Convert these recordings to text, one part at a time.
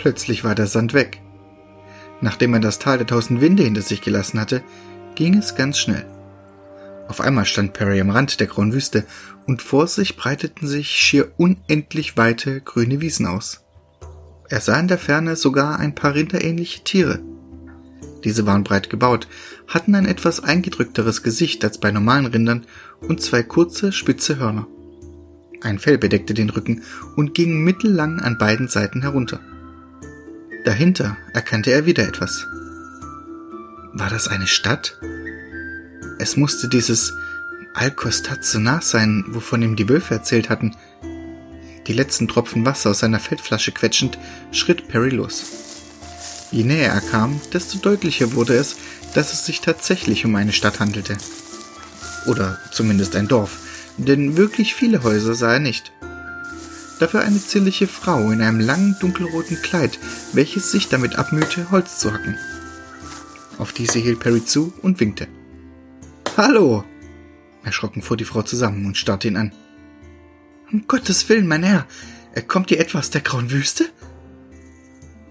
Plötzlich war der Sand weg. Nachdem er das Tal der tausend Winde hinter sich gelassen hatte, ging es ganz schnell. Auf einmal stand Perry am Rand der grauen Wüste und vor sich breiteten sich schier unendlich weite grüne Wiesen aus. Er sah in der Ferne sogar ein paar rinderähnliche Tiere. Diese waren breit gebaut, hatten ein etwas eingedrückteres Gesicht als bei normalen Rindern und zwei kurze, spitze Hörner. Ein Fell bedeckte den Rücken und ging mittellang an beiden Seiten herunter. Dahinter erkannte er wieder etwas. War das eine Stadt? Es musste dieses Alkostatzonach sein, wovon ihm die Wölfe erzählt hatten. Die letzten Tropfen Wasser aus seiner Feldflasche quetschend, schritt Perry los. Je näher er kam, desto deutlicher wurde es, dass es sich tatsächlich um eine Stadt handelte. Oder zumindest ein Dorf, denn wirklich viele Häuser sah er nicht. Dafür eine zierliche Frau in einem langen dunkelroten Kleid, welches sich damit abmühte, Holz zu hacken. Auf diese hielt Perry zu und winkte. Hallo! Erschrocken fuhr die Frau zusammen und starrte ihn an. Um Gottes Willen, mein Herr, äh, kommt ihr etwa aus der grauen Wüste?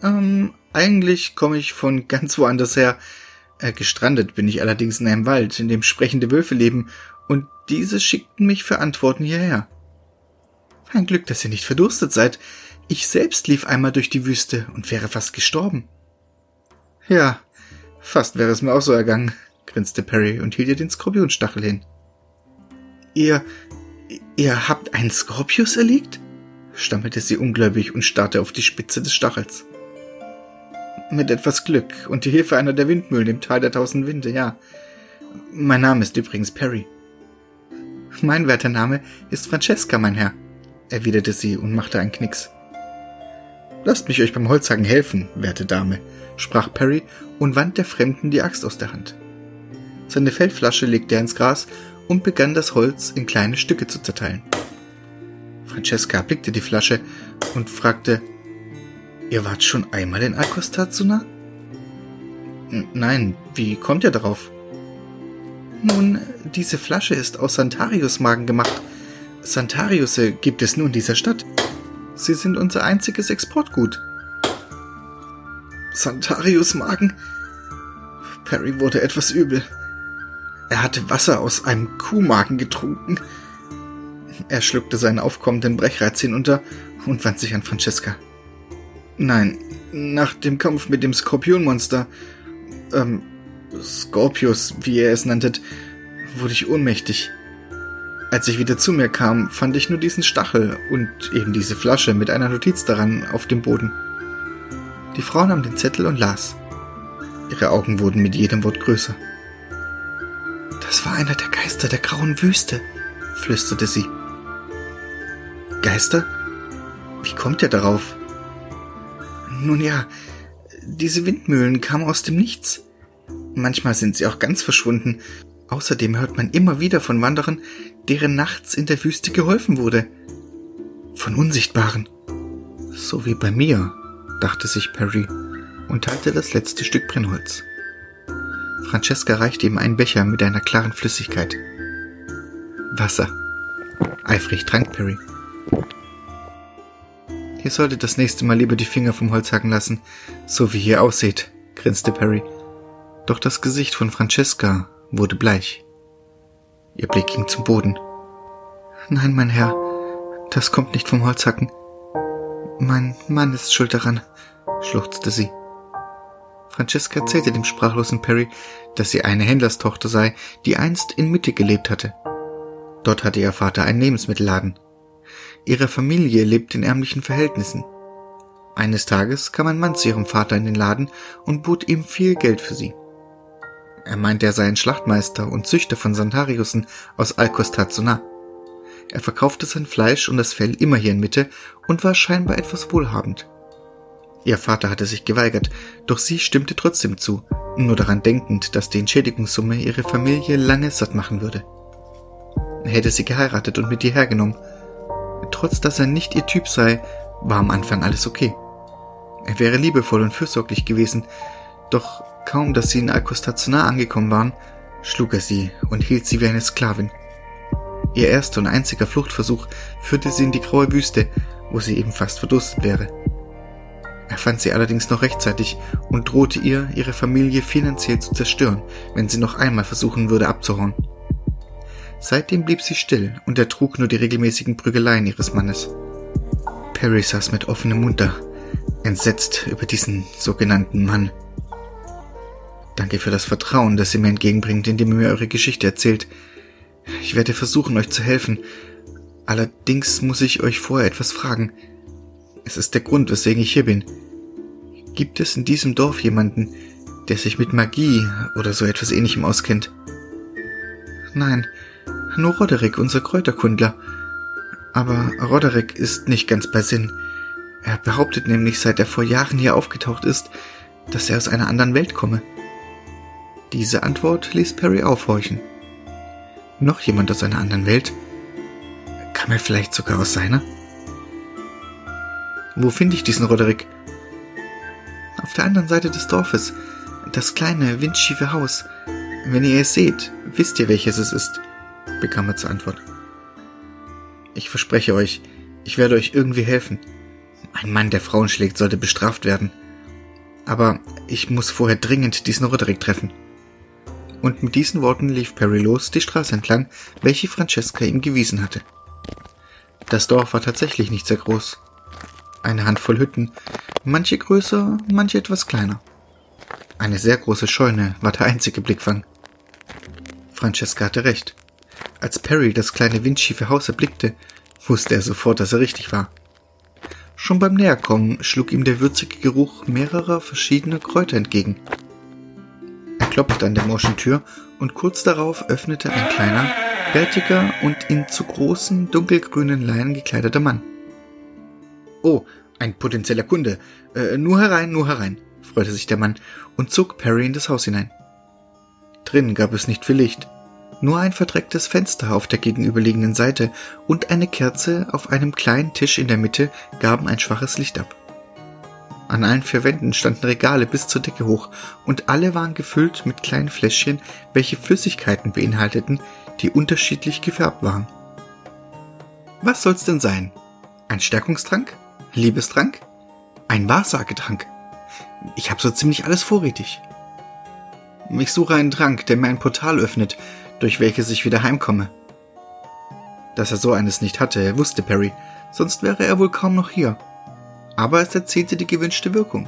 Ähm, eigentlich komme ich von ganz woanders her. Äh, gestrandet bin ich allerdings in einem Wald, in dem sprechende Wölfe leben, und diese schickten mich für Antworten hierher. Ein Glück, dass ihr nicht verdurstet seid. Ich selbst lief einmal durch die Wüste und wäre fast gestorben. Ja, fast wäre es mir auch so ergangen, grinste Perry und hielt ihr den Skorpionstachel hin. Ihr, ihr habt einen Skorpius erlegt? stammelte sie ungläubig und starrte auf die Spitze des Stachels. Mit etwas Glück und die Hilfe einer der Windmühlen im Tal der tausend Winde, ja. Mein Name ist übrigens Perry. Mein werter Name ist Francesca, mein Herr, erwiderte sie und machte einen Knicks. Lasst mich euch beim Holzhacken helfen, werte Dame, sprach Perry und wand der Fremden die Axt aus der Hand. Seine Feldflasche legte er ins Gras und begann das Holz in kleine Stücke zu zerteilen. Francesca blickte die Flasche und fragte, Ihr wart schon einmal in Alcostazuna? Nein, wie kommt ihr darauf? Nun, diese Flasche ist aus Santarius-Magen gemacht. Santariusse gibt es nur in dieser Stadt. Sie sind unser einziges Exportgut. Santarius-Magen? Perry wurde etwas übel. Er hatte Wasser aus einem Kuhmagen getrunken. Er schluckte seinen aufkommenden Brechreiz hinunter und wandte sich an Francesca. Nein, nach dem Kampf mit dem Skorpionmonster, ähm, Scorpius, wie ihr es nanntet, wurde ich ohnmächtig. Als ich wieder zu mir kam, fand ich nur diesen Stachel und eben diese Flasche mit einer Notiz daran auf dem Boden. Die Frau nahm den Zettel und las. Ihre Augen wurden mit jedem Wort größer. Das war einer der Geister der grauen Wüste, flüsterte sie. Geister? Wie kommt er darauf? Nun ja, diese Windmühlen kamen aus dem Nichts. Manchmal sind sie auch ganz verschwunden. Außerdem hört man immer wieder von Wanderern, deren nachts in der Wüste geholfen wurde. Von Unsichtbaren. So wie bei mir, dachte sich Perry und teilte das letzte Stück Brennholz. Francesca reichte ihm einen Becher mit einer klaren Flüssigkeit. Wasser. Eifrig trank Perry. Ihr solltet das nächste Mal lieber die Finger vom Holz hacken lassen, so wie ihr aussieht, grinste Perry. Doch das Gesicht von Francesca wurde bleich. Ihr Blick ging zum Boden. Nein, mein Herr, das kommt nicht vom Holzhacken. Mein Mann ist schuld daran, schluchzte sie. Francesca erzählte dem sprachlosen Perry, dass sie eine Händlerstochter sei, die einst in Mitte gelebt hatte. Dort hatte ihr Vater einen Lebensmittelladen. Ihre Familie lebt in ärmlichen Verhältnissen. Eines Tages kam ein Mann zu ihrem Vater in den Laden und bot ihm viel Geld für sie. Er meinte, er sei ein Schlachtmeister und Züchter von Santariussen aus Alcostazona. Er verkaufte sein Fleisch und das Fell immer hier in Mitte und war scheinbar etwas wohlhabend. Ihr Vater hatte sich geweigert, doch sie stimmte trotzdem zu, nur daran denkend, dass die Entschädigungssumme ihre Familie lange satt machen würde. Er hätte sie geheiratet und mit ihr hergenommen, Trotz dass er nicht ihr Typ sei, war am Anfang alles okay. Er wäre liebevoll und fürsorglich gewesen, doch kaum, dass sie in Alcostazona angekommen waren, schlug er sie und hielt sie wie eine Sklavin. Ihr erster und einziger Fluchtversuch führte sie in die graue Wüste, wo sie eben fast verdurstet wäre. Er fand sie allerdings noch rechtzeitig und drohte ihr, ihre Familie finanziell zu zerstören, wenn sie noch einmal versuchen würde abzuhauen. Seitdem blieb sie still und ertrug nur die regelmäßigen Prügeleien ihres Mannes. Perry saß mit offenem Mund da, entsetzt über diesen sogenannten Mann. Danke für das Vertrauen, das ihr mir entgegenbringt, indem ihr mir eure Geschichte erzählt. Ich werde versuchen, euch zu helfen. Allerdings muss ich euch vorher etwas fragen. Es ist der Grund, weswegen ich hier bin. Gibt es in diesem Dorf jemanden, der sich mit Magie oder so etwas ähnlichem auskennt? Nein, nur Roderick, unser Kräuterkundler. Aber Roderick ist nicht ganz bei Sinn. Er behauptet nämlich, seit er vor Jahren hier aufgetaucht ist, dass er aus einer anderen Welt komme. Diese Antwort ließ Perry aufhorchen. Noch jemand aus einer anderen Welt? Kam er vielleicht sogar aus seiner? Wo finde ich diesen Roderick? Auf der anderen Seite des Dorfes. Das kleine, windschiefe Haus. Wenn ihr es seht, wisst ihr, welches es ist, bekam er zur Antwort. Ich verspreche euch, ich werde euch irgendwie helfen. Ein Mann, der Frauen schlägt, sollte bestraft werden. Aber ich muss vorher dringend diesen Roderick treffen. Und mit diesen Worten lief Perry los die Straße entlang, welche Francesca ihm gewiesen hatte. Das Dorf war tatsächlich nicht sehr groß eine Handvoll Hütten, manche größer, manche etwas kleiner. Eine sehr große Scheune war der einzige Blickfang. Francesca hatte recht. Als Perry das kleine windschiefe Haus erblickte, wusste er sofort, dass er richtig war. Schon beim Näherkommen schlug ihm der würzige Geruch mehrerer verschiedener Kräuter entgegen. Klopfte an der morschen Tür und kurz darauf öffnete ein kleiner, bärtiger und in zu großen, dunkelgrünen Leinen gekleideter Mann. Oh, ein potenzieller Kunde. Äh, nur herein, nur herein, freute sich der Mann und zog Perry in das Haus hinein. Drinnen gab es nicht viel Licht. Nur ein verdrecktes Fenster auf der gegenüberliegenden Seite und eine Kerze auf einem kleinen Tisch in der Mitte gaben ein schwaches Licht ab. An allen vier Wänden standen Regale bis zur Decke hoch und alle waren gefüllt mit kleinen Fläschchen, welche Flüssigkeiten beinhalteten, die unterschiedlich gefärbt waren. Was soll's denn sein? Ein Stärkungstrank? Liebestrank, ein Wahrsagetrank. Ich habe so ziemlich alles vorrätig. Ich suche einen Trank, der mir ein Portal öffnet, durch welches ich wieder heimkomme. Dass er so eines nicht hatte, wusste Perry, sonst wäre er wohl kaum noch hier. Aber es erzielte die gewünschte Wirkung.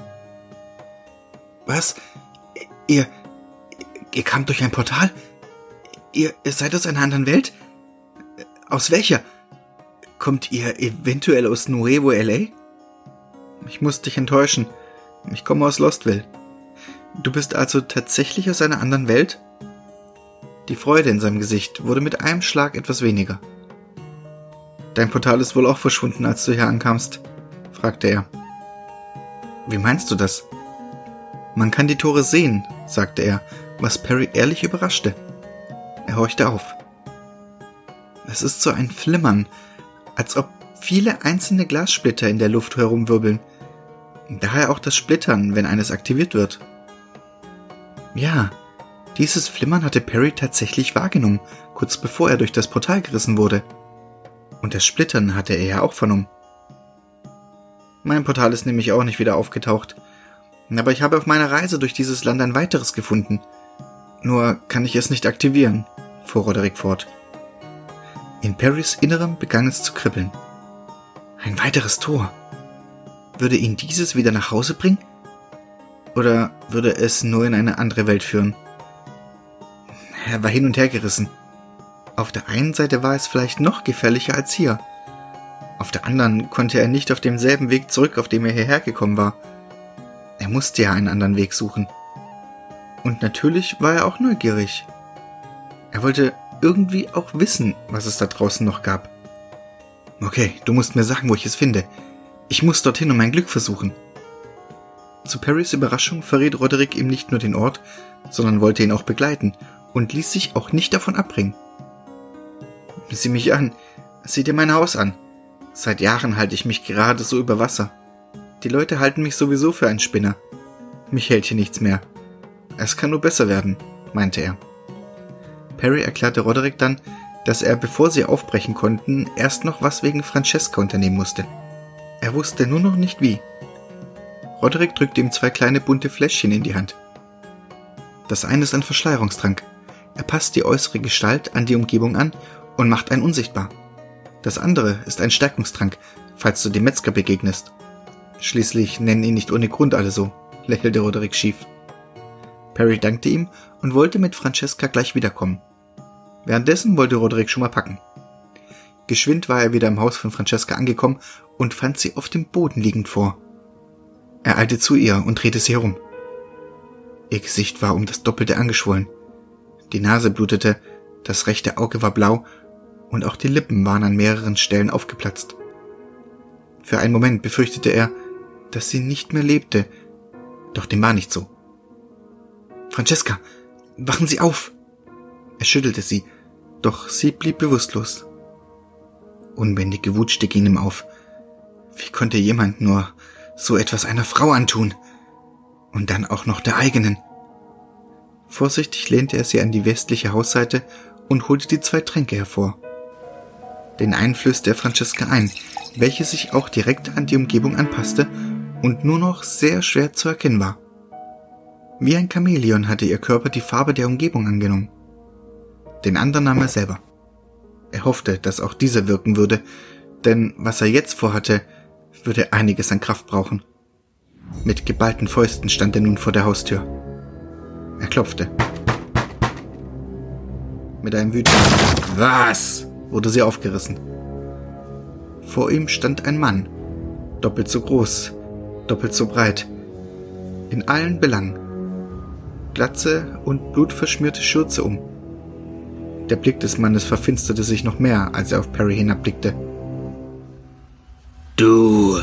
Was? Ihr. Ihr kamt durch ein Portal? Ihr, ihr seid aus einer anderen Welt? Aus welcher? Kommt ihr eventuell aus Nuevo LA? Ich muss dich enttäuschen. Ich komme aus Lostville. Du bist also tatsächlich aus einer anderen Welt? Die Freude in seinem Gesicht wurde mit einem Schlag etwas weniger. Dein Portal ist wohl auch verschwunden, als du hier ankamst? Fragte er. Wie meinst du das? Man kann die Tore sehen, sagte er, was Perry ehrlich überraschte. Er horchte auf. Es ist so ein Flimmern, als ob viele einzelne Glassplitter in der Luft herumwirbeln. Daher auch das Splittern, wenn eines aktiviert wird. Ja, dieses Flimmern hatte Perry tatsächlich wahrgenommen, kurz bevor er durch das Portal gerissen wurde. Und das Splittern hatte er ja auch vernommen. Mein Portal ist nämlich auch nicht wieder aufgetaucht. Aber ich habe auf meiner Reise durch dieses Land ein weiteres gefunden. Nur kann ich es nicht aktivieren, fuhr Roderick fort. In Perrys Innerem begann es zu kribbeln. Ein weiteres Tor. Würde ihn dieses wieder nach Hause bringen? Oder würde es nur in eine andere Welt führen? Er war hin und her gerissen. Auf der einen Seite war es vielleicht noch gefährlicher als hier. Auf der anderen konnte er nicht auf demselben Weg zurück, auf dem er hierher gekommen war. Er musste ja einen anderen Weg suchen. Und natürlich war er auch neugierig. Er wollte irgendwie auch wissen, was es da draußen noch gab. Okay, du musst mir sagen, wo ich es finde. Ich muss dorthin und mein Glück versuchen. Zu Perrys Überraschung verrät Roderick ihm nicht nur den Ort, sondern wollte ihn auch begleiten und ließ sich auch nicht davon abbringen. Sieh mich an, sieh dir mein Haus an. Seit Jahren halte ich mich gerade so über Wasser. Die Leute halten mich sowieso für einen Spinner. Mich hält hier nichts mehr. Es kann nur besser werden, meinte er. Perry erklärte Roderick dann, dass er, bevor sie aufbrechen konnten, erst noch was wegen Francesca unternehmen musste. Er wusste nur noch nicht wie. Roderick drückt ihm zwei kleine bunte Fläschchen in die Hand. Das eine ist ein Verschleierungstrank. Er passt die äußere Gestalt an die Umgebung an und macht einen unsichtbar. Das andere ist ein Stärkungstrank, falls du dem Metzger begegnest. Schließlich nennen ihn nicht ohne Grund alle so, lächelte Roderick schief. Perry dankte ihm und wollte mit Francesca gleich wiederkommen. Währenddessen wollte Roderick schon mal packen. Geschwind war er wieder im Haus von Francesca angekommen und fand sie auf dem Boden liegend vor. Er eilte zu ihr und drehte sie herum. Ihr Gesicht war um das Doppelte angeschwollen. Die Nase blutete, das rechte Auge war blau und auch die Lippen waren an mehreren Stellen aufgeplatzt. Für einen Moment befürchtete er, dass sie nicht mehr lebte, doch dem war nicht so. Francesca, wachen Sie auf! Er schüttelte sie, doch sie blieb bewusstlos. Unbändige Wut stieg in ihm auf. Wie konnte jemand nur so etwas einer Frau antun? Und dann auch noch der eigenen. Vorsichtig lehnte er sie an die westliche Hausseite und holte die zwei Tränke hervor. Den einen flößte er Francesca ein, welche sich auch direkt an die Umgebung anpasste und nur noch sehr schwer zu erkennen war. Wie ein Chamäleon hatte ihr Körper die Farbe der Umgebung angenommen. Den anderen nahm er selber. Er hoffte, dass auch dieser wirken würde, denn was er jetzt vorhatte, würde einiges an Kraft brauchen. Mit geballten Fäusten stand er nun vor der Haustür. Er klopfte. Mit einem wütenden Was? Wurde sie aufgerissen. Vor ihm stand ein Mann, doppelt so groß, doppelt so breit, in allen Belangen. Glatze und blutverschmierte Schürze um. Der Blick des Mannes verfinsterte sich noch mehr, als er auf Perry hinabblickte. Du,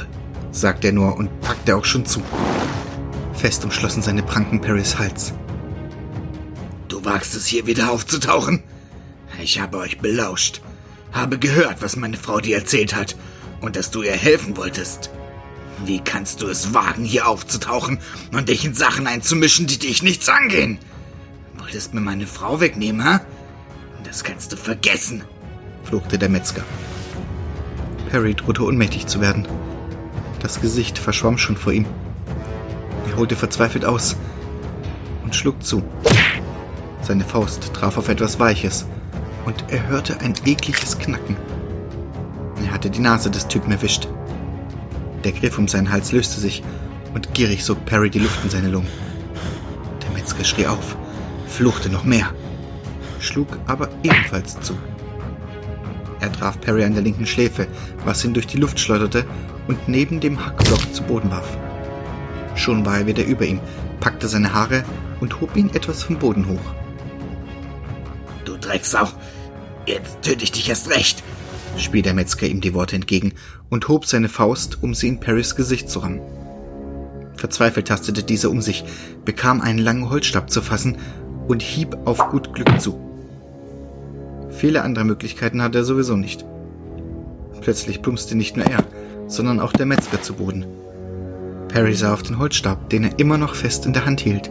sagte er nur und packte auch schon zu. Fest umschlossen seine Pranken Perrys Hals. Du wagst es hier wieder aufzutauchen? Ich habe euch belauscht, habe gehört, was meine Frau dir erzählt hat und dass du ihr helfen wolltest. Wie kannst du es wagen, hier aufzutauchen und dich in Sachen einzumischen, die dich nichts angehen? Wolltest mir meine Frau wegnehmen, ha? Das kannst du vergessen, fluchte der Metzger. Perry drohte ohnmächtig zu werden. Das Gesicht verschwamm schon vor ihm. Er holte verzweifelt aus und schlug zu. Seine Faust traf auf etwas Weiches und er hörte ein ekliges Knacken. Er hatte die Nase des Typen erwischt. Der Griff um seinen Hals löste sich und gierig sog Perry die Luft in seine Lungen. Der Metzger schrie auf, fluchte noch mehr schlug aber ebenfalls zu. Er traf Perry an der linken Schläfe, was ihn durch die Luft schleuderte und neben dem Hackblock zu Boden warf. Schon war er wieder über ihm, packte seine Haare und hob ihn etwas vom Boden hoch. Du Drecksau, jetzt töte ich dich erst recht, spie der Metzger ihm die Worte entgegen und hob seine Faust, um sie in Perrys Gesicht zu rammen. Verzweifelt tastete dieser um sich, bekam einen langen Holzstab zu fassen und hieb auf gut Glück zu. Viele andere Möglichkeiten hatte er sowieso nicht. Plötzlich plumpste nicht nur er, sondern auch der Metzger zu Boden. Perry sah auf den Holzstab, den er immer noch fest in der Hand hielt.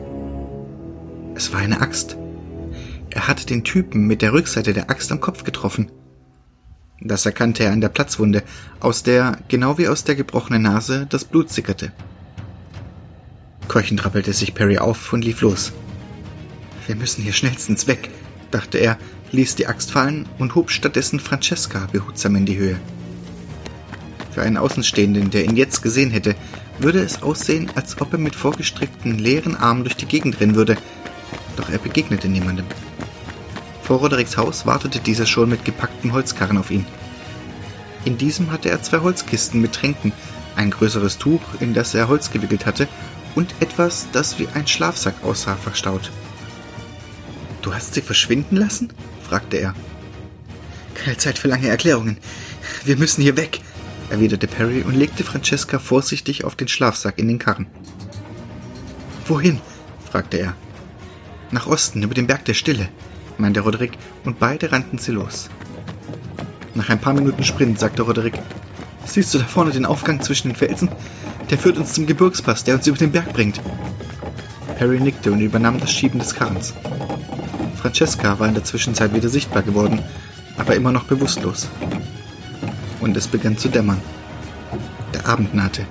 Es war eine Axt. Er hatte den Typen mit der Rückseite der Axt am Kopf getroffen. Das erkannte er an der Platzwunde, aus der, genau wie aus der gebrochenen Nase, das Blut sickerte. Keuchend rappelte sich Perry auf und lief los. Wir müssen hier schnellstens weg, dachte er, ließ die Axt fallen und hob stattdessen Francesca behutsam in die Höhe. Für einen Außenstehenden, der ihn jetzt gesehen hätte, würde es aussehen, als ob er mit vorgestreckten leeren Armen durch die Gegend rennen würde, doch er begegnete niemandem. Vor Rodericks Haus wartete dieser schon mit gepackten Holzkarren auf ihn. In diesem hatte er zwei Holzkisten mit Tränken, ein größeres Tuch, in das er Holz gewickelt hatte, und etwas, das wie ein Schlafsack aussah, verstaut. Du hast sie verschwinden lassen? fragte er. Keine Zeit für lange Erklärungen. Wir müssen hier weg, erwiderte Perry und legte Francesca vorsichtig auf den Schlafsack in den Karren. Wohin? fragte er. Nach Osten, über den Berg der Stille, meinte Roderick, und beide rannten sie los. Nach ein paar Minuten Sprint sagte Roderick, Siehst du da vorne den Aufgang zwischen den Felsen? Der führt uns zum Gebirgspass, der uns über den Berg bringt. Perry nickte und übernahm das Schieben des Karrens. Francesca war in der Zwischenzeit wieder sichtbar geworden, aber immer noch bewusstlos. Und es begann zu dämmern. Der Abend nahte.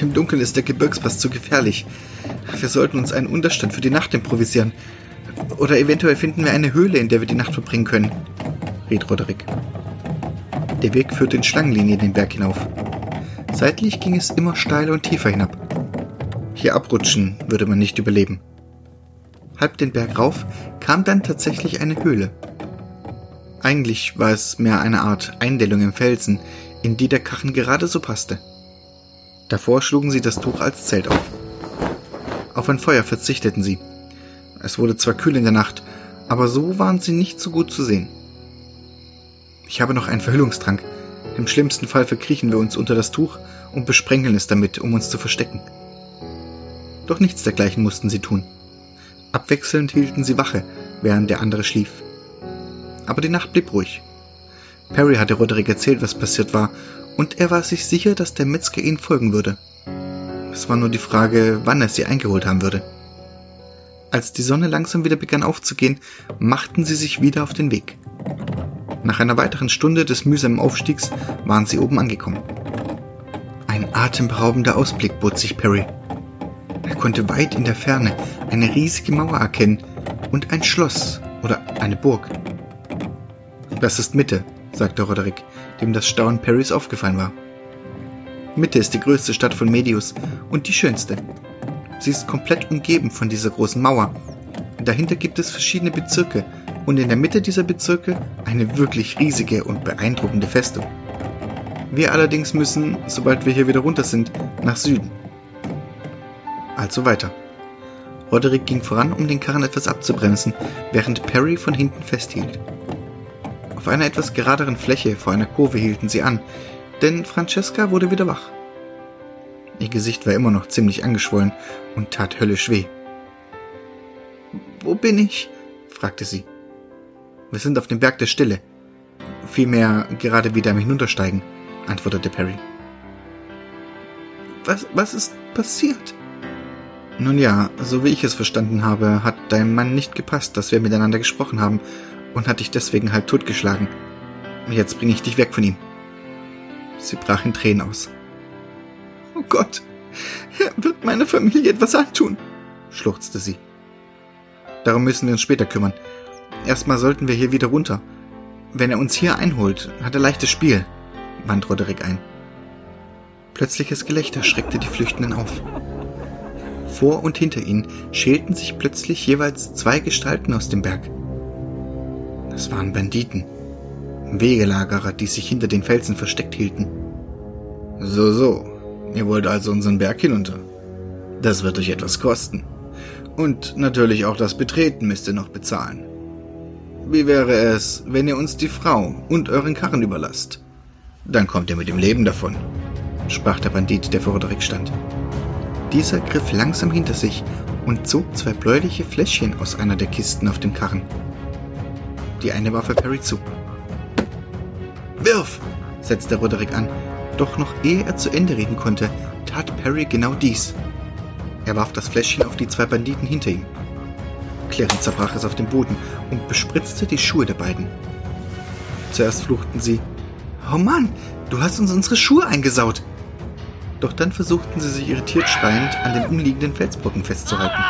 Im Dunkeln ist der Gebirgspass zu gefährlich. Wir sollten uns einen Unterstand für die Nacht improvisieren. Oder eventuell finden wir eine Höhle, in der wir die Nacht verbringen können, riet Roderick. Der Weg führte in Schlangenlinie den Berg hinauf. Seitlich ging es immer steiler und tiefer hinab. Hier abrutschen würde man nicht überleben. Halb den Berg rauf kam dann tatsächlich eine Höhle. Eigentlich war es mehr eine Art Eindellung im Felsen, in die der Karren gerade so passte. Davor schlugen sie das Tuch als Zelt auf. Auf ein Feuer verzichteten sie. Es wurde zwar kühl in der Nacht, aber so waren sie nicht so gut zu sehen. Ich habe noch einen Verhüllungstrank. Im schlimmsten Fall verkriechen wir uns unter das Tuch und besprenkeln es damit, um uns zu verstecken. Doch nichts dergleichen mussten sie tun. Abwechselnd hielten sie Wache, während der andere schlief. Aber die Nacht blieb ruhig. Perry hatte Roderick erzählt, was passiert war, und er war sich sicher, dass der Metzger ihnen folgen würde. Es war nur die Frage, wann er sie eingeholt haben würde. Als die Sonne langsam wieder begann aufzugehen, machten sie sich wieder auf den Weg. Nach einer weiteren Stunde des mühsamen Aufstiegs waren sie oben angekommen. Ein atemberaubender Ausblick bot sich Perry. Er konnte weit in der Ferne eine riesige Mauer erkennen und ein Schloss oder eine Burg. Das ist Mitte, sagte Roderick, dem das Staunen Perrys aufgefallen war. Mitte ist die größte Stadt von Medius und die schönste. Sie ist komplett umgeben von dieser großen Mauer. Dahinter gibt es verschiedene Bezirke und in der Mitte dieser Bezirke eine wirklich riesige und beeindruckende Festung. Wir allerdings müssen, sobald wir hier wieder runter sind, nach Süden. Also weiter. Roderick ging voran, um den Karren etwas abzubremsen, während Perry von hinten festhielt. Auf einer etwas geraderen Fläche vor einer Kurve hielten sie an, denn Francesca wurde wieder wach. Ihr Gesicht war immer noch ziemlich angeschwollen und tat höllisch weh. Wo bin ich? fragte sie. Wir sind auf dem Berg der Stille. Vielmehr gerade wieder am Hinuntersteigen, antwortete Perry. Was, was ist passiert? Nun ja, so wie ich es verstanden habe, hat dein Mann nicht gepasst, dass wir miteinander gesprochen haben und hat dich deswegen halb totgeschlagen. Jetzt bringe ich dich weg von ihm. Sie brach in Tränen aus. Oh Gott, er wird meiner Familie etwas antun, schluchzte sie. Darum müssen wir uns später kümmern. Erstmal sollten wir hier wieder runter. Wenn er uns hier einholt, hat er leichtes Spiel, wand Roderick ein. Plötzliches Gelächter schreckte die Flüchtenden auf. Vor und hinter ihnen schälten sich plötzlich jeweils zwei Gestalten aus dem Berg. Es waren Banditen. Wegelagerer, die sich hinter den Felsen versteckt hielten. So, so. Ihr wollt also unseren Berg hinunter. Das wird euch etwas kosten. Und natürlich auch das Betreten müsst ihr noch bezahlen. Wie wäre es, wenn ihr uns die Frau und euren Karren überlasst? Dann kommt ihr mit dem Leben davon, sprach der Bandit, der vor Roderick stand. Dieser griff langsam hinter sich und zog zwei bläuliche Fläschchen aus einer der Kisten auf dem Karren. Die eine Waffe Perry zu. Wirf! setzte Roderick an, doch noch ehe er zu Ende reden konnte, tat Perry genau dies. Er warf das Fläschchen auf die zwei Banditen hinter ihm. Klirrend zerbrach es auf dem Boden und bespritzte die Schuhe der beiden. Zuerst fluchten sie, Oh Mann, du hast uns unsere Schuhe eingesaut! Doch dann versuchten sie sich irritiert schreiend an den umliegenden Felsbrocken festzuhalten.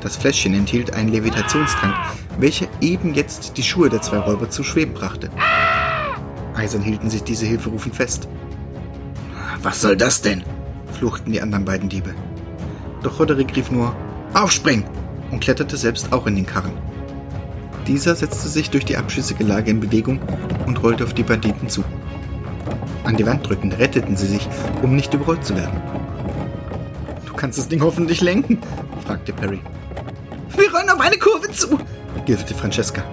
Das Fläschchen enthielt einen Levitationstrank, welcher eben jetzt die Schuhe der zwei Räuber zu schweben brachte. Eisern hielten sich diese Hilferufen fest. Was soll das denn? fluchten die anderen beiden Diebe. Doch Roderick rief nur Aufspringen und kletterte selbst auch in den Karren. Dieser setzte sich durch die abschüssige Lage in Bewegung und rollte auf die Banditen zu. An die Wand drückend retteten sie sich, um nicht überrollt zu werden. Du kannst das Ding hoffentlich lenken, fragte Perry. Wir rollen auf eine Kurve zu, gifte Francesca.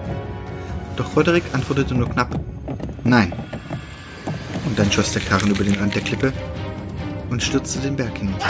Doch Roderick antwortete nur knapp Nein. Und dann schoss der Karren über den Rand der Klippe und stürzte den Berg hinunter.